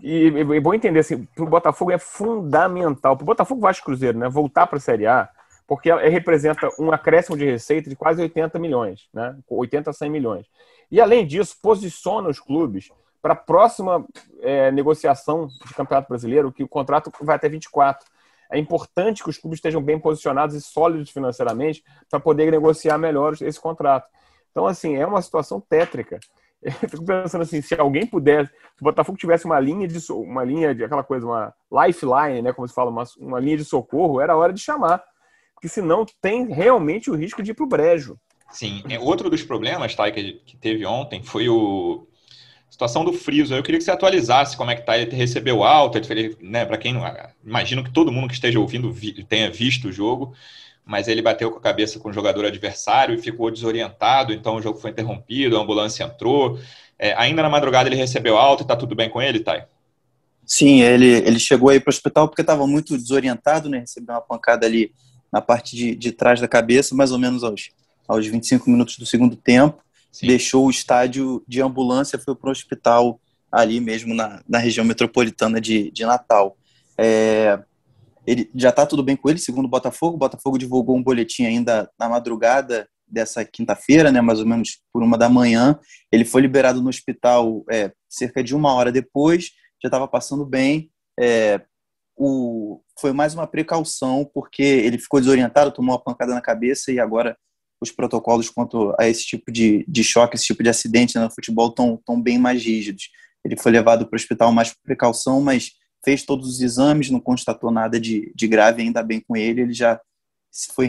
E é bom entender assim, para o Botafogo é fundamental, para o Botafogo Vasco Cruzeiro, né, voltar para a Série A, porque ela representa um acréscimo de receita de quase 80 milhões, né? 80 a 100 milhões. E, além disso, posiciona os clubes para a próxima é, negociação de Campeonato Brasileiro, que o contrato vai até 24. É importante que os clubes estejam bem posicionados e sólidos financeiramente para poder negociar melhor esse contrato. Então, assim, é uma situação tétrica. Eu fico pensando assim, se alguém pudesse, se o Botafogo tivesse uma linha de uma linha de aquela coisa, uma lifeline, né, como se fala, uma, uma linha de socorro, era hora de chamar, porque senão tem realmente o risco de ir para o brejo. Sim, é, outro dos problemas, tá, que, que teve ontem foi o situação do Friso. Eu queria que você atualizasse como é que tá. Ele recebeu alta, ele, né, para quem não. Imagino que todo mundo que esteja ouvindo vi, tenha visto o jogo, mas ele bateu com a cabeça com o jogador adversário e ficou desorientado, então o jogo foi interrompido, a ambulância entrou. É, ainda na madrugada ele recebeu alta e tá tudo bem com ele, Thay? Sim, ele, ele chegou aí para o hospital porque estava muito desorientado, né? Recebeu uma pancada ali na parte de, de trás da cabeça, mais ou menos aos, aos 25 minutos do segundo tempo. Sim. deixou o estádio de ambulância, foi para o hospital ali mesmo na, na região metropolitana de, de Natal. É, ele já está tudo bem com ele, segundo o Botafogo. O Botafogo divulgou um boletim ainda na madrugada dessa quinta-feira, né, mais ou menos por uma da manhã. Ele foi liberado no hospital é, cerca de uma hora depois, já estava passando bem. É, o, foi mais uma precaução, porque ele ficou desorientado, tomou uma pancada na cabeça e agora os protocolos quanto a esse tipo de, de choque, esse tipo de acidente né, no futebol estão tão bem mais rígidos. Ele foi levado para o hospital mais por precaução, mas fez todos os exames, não constatou nada de, de grave, ainda bem com ele, ele já foi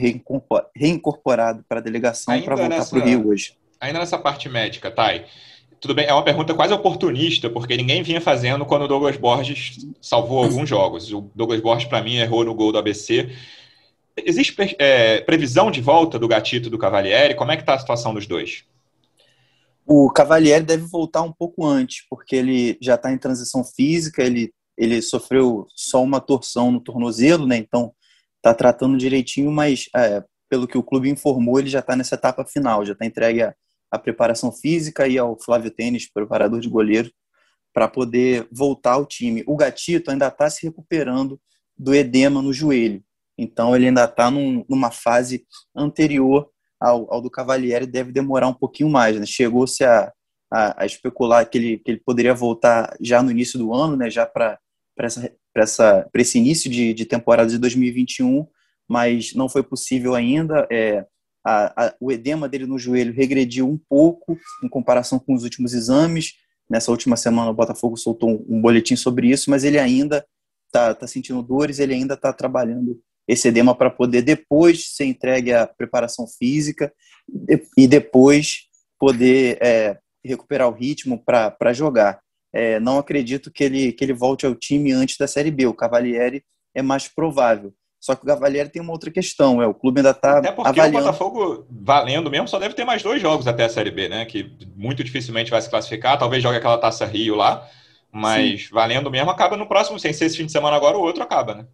reincorporado para a delegação para voltar para o Rio hoje. Ainda nessa parte médica, Thay, tudo bem, é uma pergunta quase oportunista, porque ninguém vinha fazendo quando o Douglas Borges salvou alguns jogos. O Douglas Borges, para mim, errou no gol do ABC, Existe é, previsão de volta do Gatito e do Cavalieri? Como é que está a situação dos dois? O Cavalieri deve voltar um pouco antes, porque ele já está em transição física, ele, ele sofreu só uma torção no tornozelo, né? Então está tratando direitinho, mas é, pelo que o clube informou, ele já está nessa etapa final, já está entregue a, a, preparação física e ao Flávio Tênis, preparador de goleiro, para poder voltar ao time. O Gatito ainda está se recuperando do edema no joelho. Então ele ainda está num, numa fase anterior ao, ao, do Cavalieri, deve demorar um pouquinho mais. Né? Chegou-se a, a, a, especular que ele, que ele poderia voltar já no início do ano, né? já para essa, essa, esse início de, de temporada de 2021, mas não foi possível ainda. É, a, a, o edema dele no joelho regrediu um pouco em comparação com os últimos exames. Nessa última semana, o Botafogo soltou um, um boletim sobre isso, mas ele ainda está tá sentindo dores, ele ainda está trabalhando esse edema para poder depois ser entregue à preparação física e depois poder é, recuperar o ritmo para jogar. É, não acredito que ele, que ele volte ao time antes da Série B. O Cavalieri é mais provável. Só que o Cavalieri tem uma outra questão, é o clube ainda está Até porque avaliando... o Botafogo, valendo mesmo, só deve ter mais dois jogos até a Série B, né? Que muito dificilmente vai se classificar, talvez jogue aquela Taça Rio lá, mas Sim. valendo mesmo acaba no próximo, sem ser esse fim de semana agora, o outro acaba, né?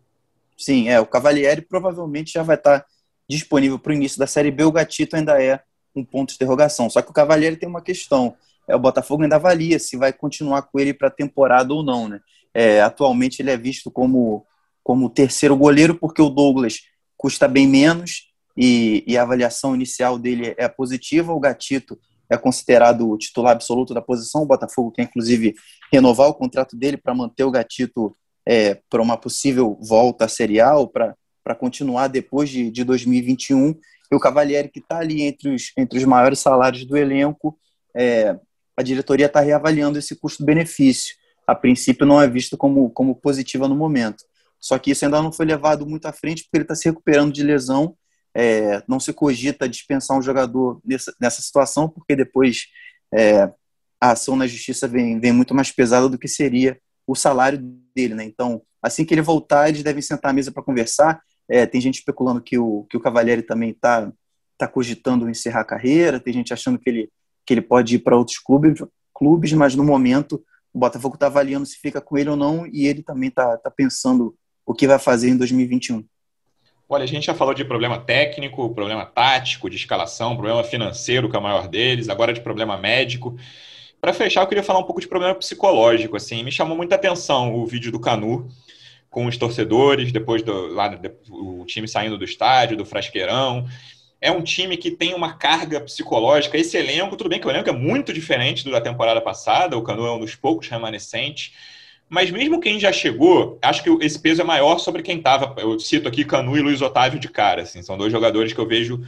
Sim, é. O Cavalieri provavelmente já vai estar disponível para o início da Série B. O Gatito ainda é um ponto de interrogação. Só que o Cavalieri tem uma questão. É, o Botafogo ainda avalia se vai continuar com ele para a temporada ou não. Né? É, atualmente ele é visto como, como terceiro goleiro, porque o Douglas custa bem menos e, e a avaliação inicial dele é positiva. O Gatito é considerado o titular absoluto da posição. O Botafogo quer, inclusive, renovar o contrato dele para manter o Gatito é, para uma possível volta serial, para continuar depois de, de 2021. E o Cavalieri, que está ali entre os, entre os maiores salários do elenco, é, a diretoria está reavaliando esse custo-benefício. A princípio, não é visto como, como positiva no momento. Só que isso ainda não foi levado muito à frente, porque ele está se recuperando de lesão. É, não se cogita dispensar um jogador nessa, nessa situação, porque depois é, a ação na justiça vem, vem muito mais pesada do que seria o salário dele, né? Então, assim que ele voltar, eles devem sentar à mesa para conversar. É, tem gente especulando que o, que o Cavalieri também está tá cogitando encerrar a carreira, tem gente achando que ele, que ele pode ir para outros clubes, clubes, mas no momento o Botafogo está avaliando se fica com ele ou não e ele também está tá pensando o que vai fazer em 2021. Olha, a gente já falou de problema técnico, problema tático, de escalação, problema financeiro, que é o maior deles, agora de problema médico. Para fechar, eu queria falar um pouco de problema psicológico. Assim, me chamou muita atenção o vídeo do Canu, com os torcedores, depois do lá, o time saindo do estádio, do frasqueirão. É um time que tem uma carga psicológica. Esse elenco, tudo bem que o elenco é muito diferente do da temporada passada, o Canu é um dos poucos remanescentes, mas mesmo quem já chegou, acho que esse peso é maior sobre quem estava. Eu cito aqui Canu e Luiz Otávio de cara. Assim, são dois jogadores que eu vejo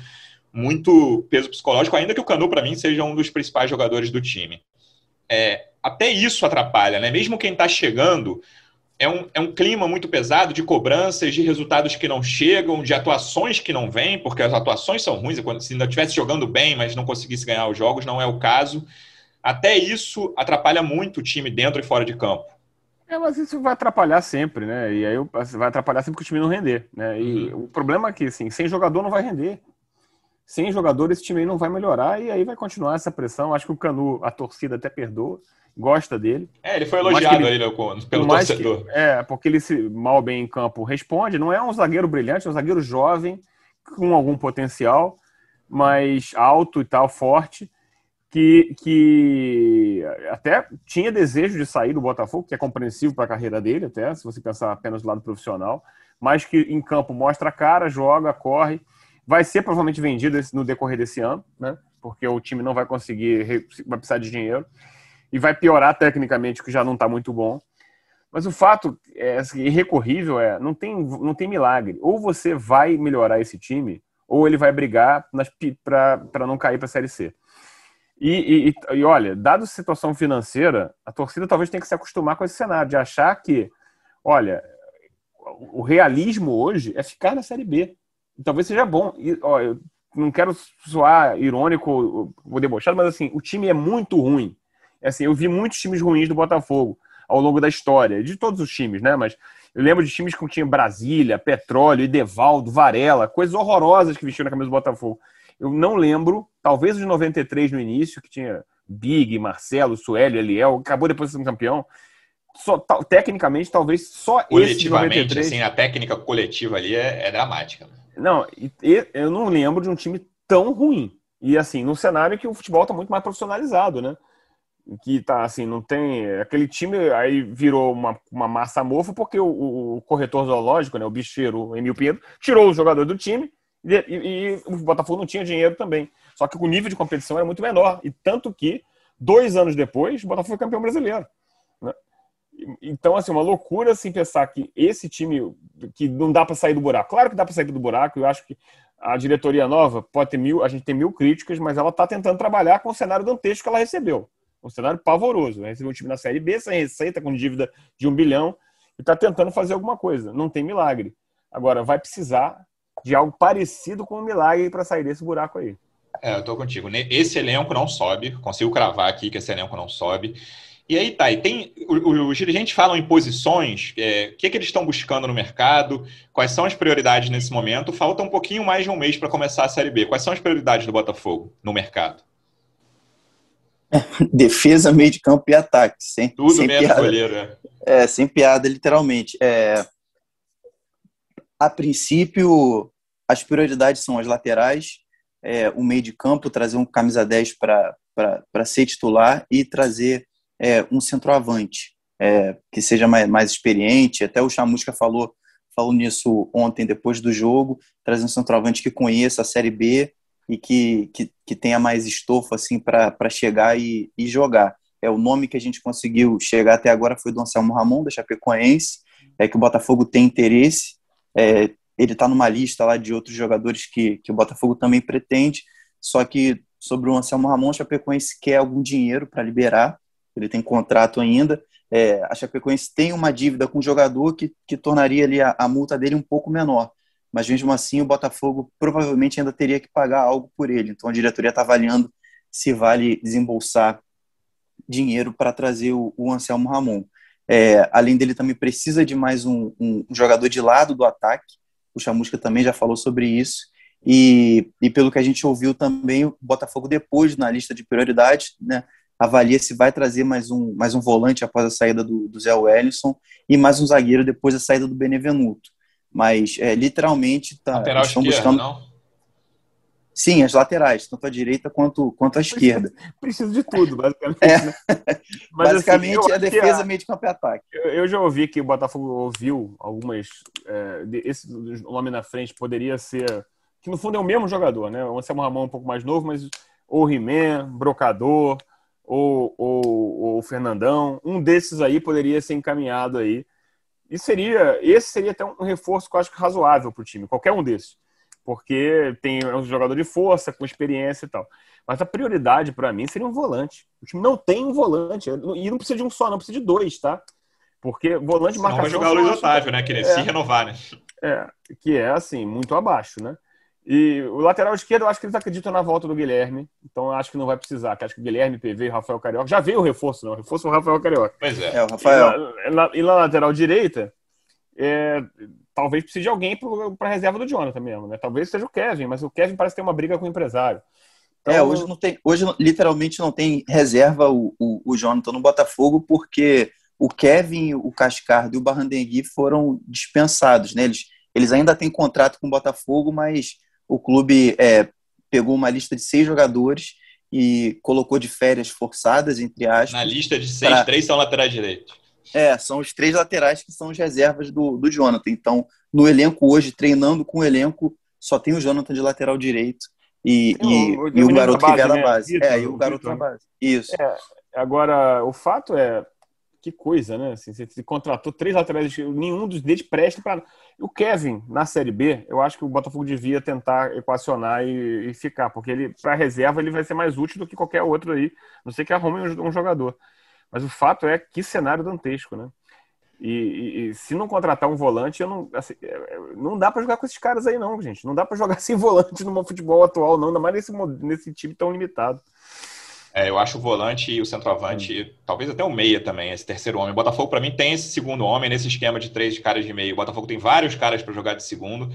muito peso psicológico, ainda que o Canu, para mim, seja um dos principais jogadores do time. É, até isso atrapalha, né? Mesmo quem está chegando, é um, é um clima muito pesado de cobranças, de resultados que não chegam, de atuações que não vêm, porque as atuações são ruins. Se ainda estivesse jogando bem, mas não conseguisse ganhar os jogos, não é o caso. Até isso atrapalha muito o time dentro e fora de campo. É, mas isso vai atrapalhar sempre, né? E aí vai atrapalhar sempre que o time não render, né? E uhum. o problema é que, assim, sem jogador não vai render. Sem jogador esse time aí não vai melhorar e aí vai continuar essa pressão. Acho que o Canu, a torcida até perdoa gosta dele. É, ele foi elogiado ele, aí, pelo torcedor. Que, é, porque ele se mal bem em campo responde. Não é um zagueiro brilhante, é um zagueiro jovem, com algum potencial, mas alto e tal, forte, que, que até tinha desejo de sair do Botafogo, que é compreensível para a carreira dele, até, se você pensar apenas do lado profissional, mas que em campo mostra a cara, joga, corre. Vai ser provavelmente vendido no decorrer desse ano, né? Porque o time não vai conseguir, vai precisar de dinheiro e vai piorar tecnicamente, que já não está muito bom. Mas o fato é assim, irrecorrível é não tem, não tem milagre. Ou você vai melhorar esse time, ou ele vai brigar para não cair para a Série C. E, e, e, olha, dada a situação financeira, a torcida talvez tenha que se acostumar com esse cenário, de achar que, olha, o realismo hoje é ficar na Série B. Talvez seja bom. E, ó, eu não quero soar irônico ou debochado, mas assim, o time é muito ruim. É assim, eu vi muitos times ruins do Botafogo ao longo da história, de todos os times, né? Mas eu lembro de times que tinha Brasília, Petróleo, Idevaldo, Varela, coisas horrorosas que vestiam na camisa do Botafogo. Eu não lembro, talvez os de 93 no início, que tinha Big, Marcelo, Suélio, Eliel, acabou depois de ser campeão. Só, tecnicamente, talvez só esse de 93... assim, a técnica coletiva ali é, é dramática. Né? Não, eu não lembro de um time tão ruim. E assim, num cenário que o futebol está muito mais profissionalizado, né? que tá assim, não tem. Aquele time aí virou uma, uma massa mofa porque o, o corretor zoológico, né, o bicheiro o Emil Pinheiro, tirou o jogador do time e, e, e, o Botafogo não tinha dinheiro também. Só que o nível de competição era muito menor. E tanto que, dois anos depois, o Botafogo foi campeão brasileiro. Né? Então, assim, uma loucura assim, pensar que esse time que não dá para sair do buraco. Claro que dá para sair do buraco, eu acho que a diretoria nova pode ter mil, a gente tem mil críticas, mas ela está tentando trabalhar com o cenário dantesco que ela recebeu. Um cenário pavoroso. Né? Recebeu um time na Série B sem receita, com dívida de um bilhão, e está tentando fazer alguma coisa. Não tem milagre. Agora, vai precisar de algo parecido com um milagre para sair desse buraco aí. É, eu tô contigo. Esse elenco não sobe. Consigo cravar aqui que esse elenco não sobe. E aí tá, e tem, os dirigentes falam em posições, é, o que, é que eles estão buscando no mercado, quais são as prioridades nesse momento. Falta um pouquinho mais de um mês para começar a Série B. Quais são as prioridades do Botafogo no mercado? defesa, meio de campo e ataque. Sem, Tudo sem menos piada. goleiro, é. é. sem piada, literalmente. É, a princípio, as prioridades são as laterais, é, o meio de campo, trazer um camisa 10 para ser titular e trazer é, um centroavante é, que seja mais, mais experiente. Até o Chamusca falou, falou nisso ontem, depois do jogo, trazer um centroavante que conheça a Série B e que, que, que tenha mais estofo assim para chegar e, e jogar. É o nome que a gente conseguiu chegar até agora foi do Anselmo Ramon, da Chapecoense, é que o Botafogo tem interesse. É, ele está numa lista lá de outros jogadores que, que o Botafogo também pretende, só que sobre o Anselmo Ramon, a Chapecoense quer algum dinheiro para liberar, ele tem contrato ainda. É, a Chapecoense tem uma dívida com o jogador que, que tornaria ali a, a multa dele um pouco menor mas mesmo assim o Botafogo provavelmente ainda teria que pagar algo por ele. Então a diretoria está avaliando se vale desembolsar dinheiro para trazer o, o, Anselmo Ramon. É, além dele, também precisa de mais um, um, um, jogador de lado do ataque. O Chamusca também já falou sobre isso. E, e pelo que a gente ouviu também, o Botafogo, depois na lista de prioridades, né, avalia se vai trazer mais um, mais um volante após a saída do, do Zé Wellison e mais um zagueiro depois da saída do Benevenuto mas é, literalmente tá, Lateral estão buscando. Não? Sim, as laterais, tanto a direita quanto, quanto a esquerda. Preciso de tudo, basicamente. É. Né? Mas, basicamente assim, é defesa, a, meio de campo e ataque. Eu, eu, já ouvi que o Botafogo ouviu algumas. É, esse nome na frente poderia ser. Que no fundo é o mesmo jogador, né? O Anselmo Ramon é um pouco mais novo, mas ou He-Man, Brocador, ou, ou, ou Fernandão. Um desses aí poderia ser encaminhado aí. E seria. Esse seria até um reforço que eu acho razoável para o time, qualquer um desses porque tem é um jogador de força, com experiência e tal. Mas a prioridade para mim seria um volante. O time não tem um volante. E não precisa de um só, não precisa de dois, tá? Porque volante. Não vai jogar o Luiz Otávio, né? Querer é, se renovar, né? É, que é, assim, muito abaixo, né? E o lateral esquerdo, eu acho que eles acreditam na volta do Guilherme. Então, eu acho que não vai precisar. Que acho que o Guilherme, PV e Rafael Carioca... Já veio o reforço, não. O reforço é o Rafael Carioca. Pois é. É, o Rafael. E na, e na lateral direita, é, talvez precise de alguém para reserva do Jonathan mesmo, né? Talvez seja o Kevin, mas o Kevin parece ter uma briga com o empresário. Então... É, hoje não tem, hoje literalmente não tem reserva o, o, o Jonathan no Botafogo porque o Kevin, o Cascardo e o Barrandengui foram dispensados, né? Eles, eles ainda têm contrato com o Botafogo, mas o clube é, pegou uma lista de seis jogadores e colocou de férias forçadas, entre aspas. Na lista de seis, pra... três são laterais direitos. É, são os três laterais que são as reservas do, do Jonathan. Então, no elenco hoje, treinando com o elenco, só tem o Jonathan de lateral direito e, e, o, e o, garoto que vier da né? base. é, e o garoto na base. Isso. É, agora, o fato é, que coisa, né? Assim, você contratou três laterais, nenhum dos deles presta para. O Kevin, na Série B, eu acho que o Botafogo devia tentar equacionar e, e ficar, porque ele, para reserva, ele vai ser mais útil do que qualquer outro aí, não sei que arrume um, jogador. Mas o fato é que cenário dantesco, né? E, e, e se não contratar um volante, eu não, assim, é, é, não dá para jogar com esses caras aí, não, gente. Não dá para jogar sem volante no futebol atual, não, ainda mais nesse, nesse time tão limitado. É, eu acho o volante e o centroavante, hum. talvez até o meia também, esse terceiro homem. O Botafogo, para mim, tem esse segundo homem nesse esquema de três caras de meio. O Botafogo tem vários caras para jogar de segundo,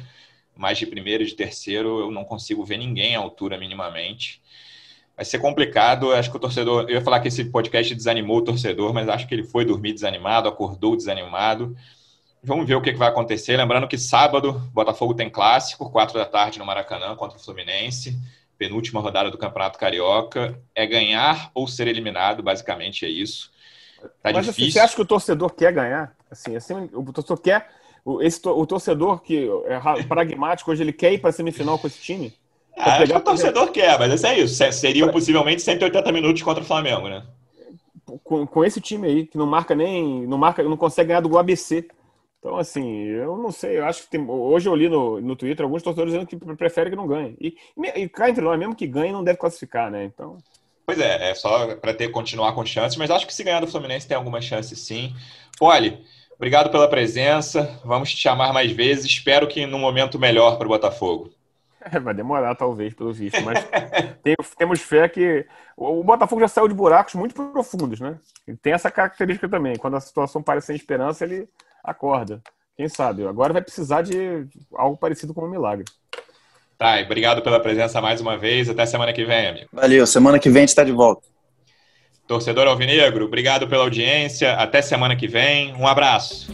mas de primeiro e de terceiro eu não consigo ver ninguém à altura minimamente vai ser complicado. Acho que o torcedor. Eu ia falar que esse podcast desanimou o torcedor, mas acho que ele foi dormir desanimado, acordou desanimado. Vamos ver o que vai acontecer. Lembrando que sábado, Botafogo tem clássico, quatro da tarde no Maracanã contra o Fluminense. Penúltima rodada do Campeonato Carioca. É ganhar ou ser eliminado, basicamente é isso. Tá Mas difícil. Assim, você acha que o torcedor quer ganhar? Assim, assim o torcedor quer. Esse, o torcedor que é pragmático hoje, ele quer ir para a semifinal com esse time? Ah, acho que o torcedor quer, mas é isso. Seriam possivelmente 180 minutos contra o Flamengo, né? Com, com esse time aí, que não marca nem. não marca, não consegue ganhar do ABC. Então, assim, eu não sei, eu acho que tem, hoje eu li no, no Twitter alguns torcedores dizendo que preferem que não ganhe. E, e cá entre nós, mesmo que ganhe, não deve classificar, né? Então. Pois é, é só para ter continuar com chances, mas acho que se ganhar do Fluminense tem alguma chance sim. Poli, obrigado pela presença. Vamos te chamar mais vezes. Espero que num momento melhor para o Botafogo. É, vai demorar, talvez, pelo visto, mas tem, temos fé que o Botafogo já saiu de buracos muito profundos, né? Ele tem essa característica também. Quando a situação parece sem esperança, ele acorda. Quem sabe? Agora vai precisar de algo parecido com um milagre. Tá, obrigado pela presença mais uma vez. Até semana que vem, amigo. Valeu, semana que vem a gente está de volta. Torcedor Alvinegro, obrigado pela audiência. Até semana que vem. Um abraço.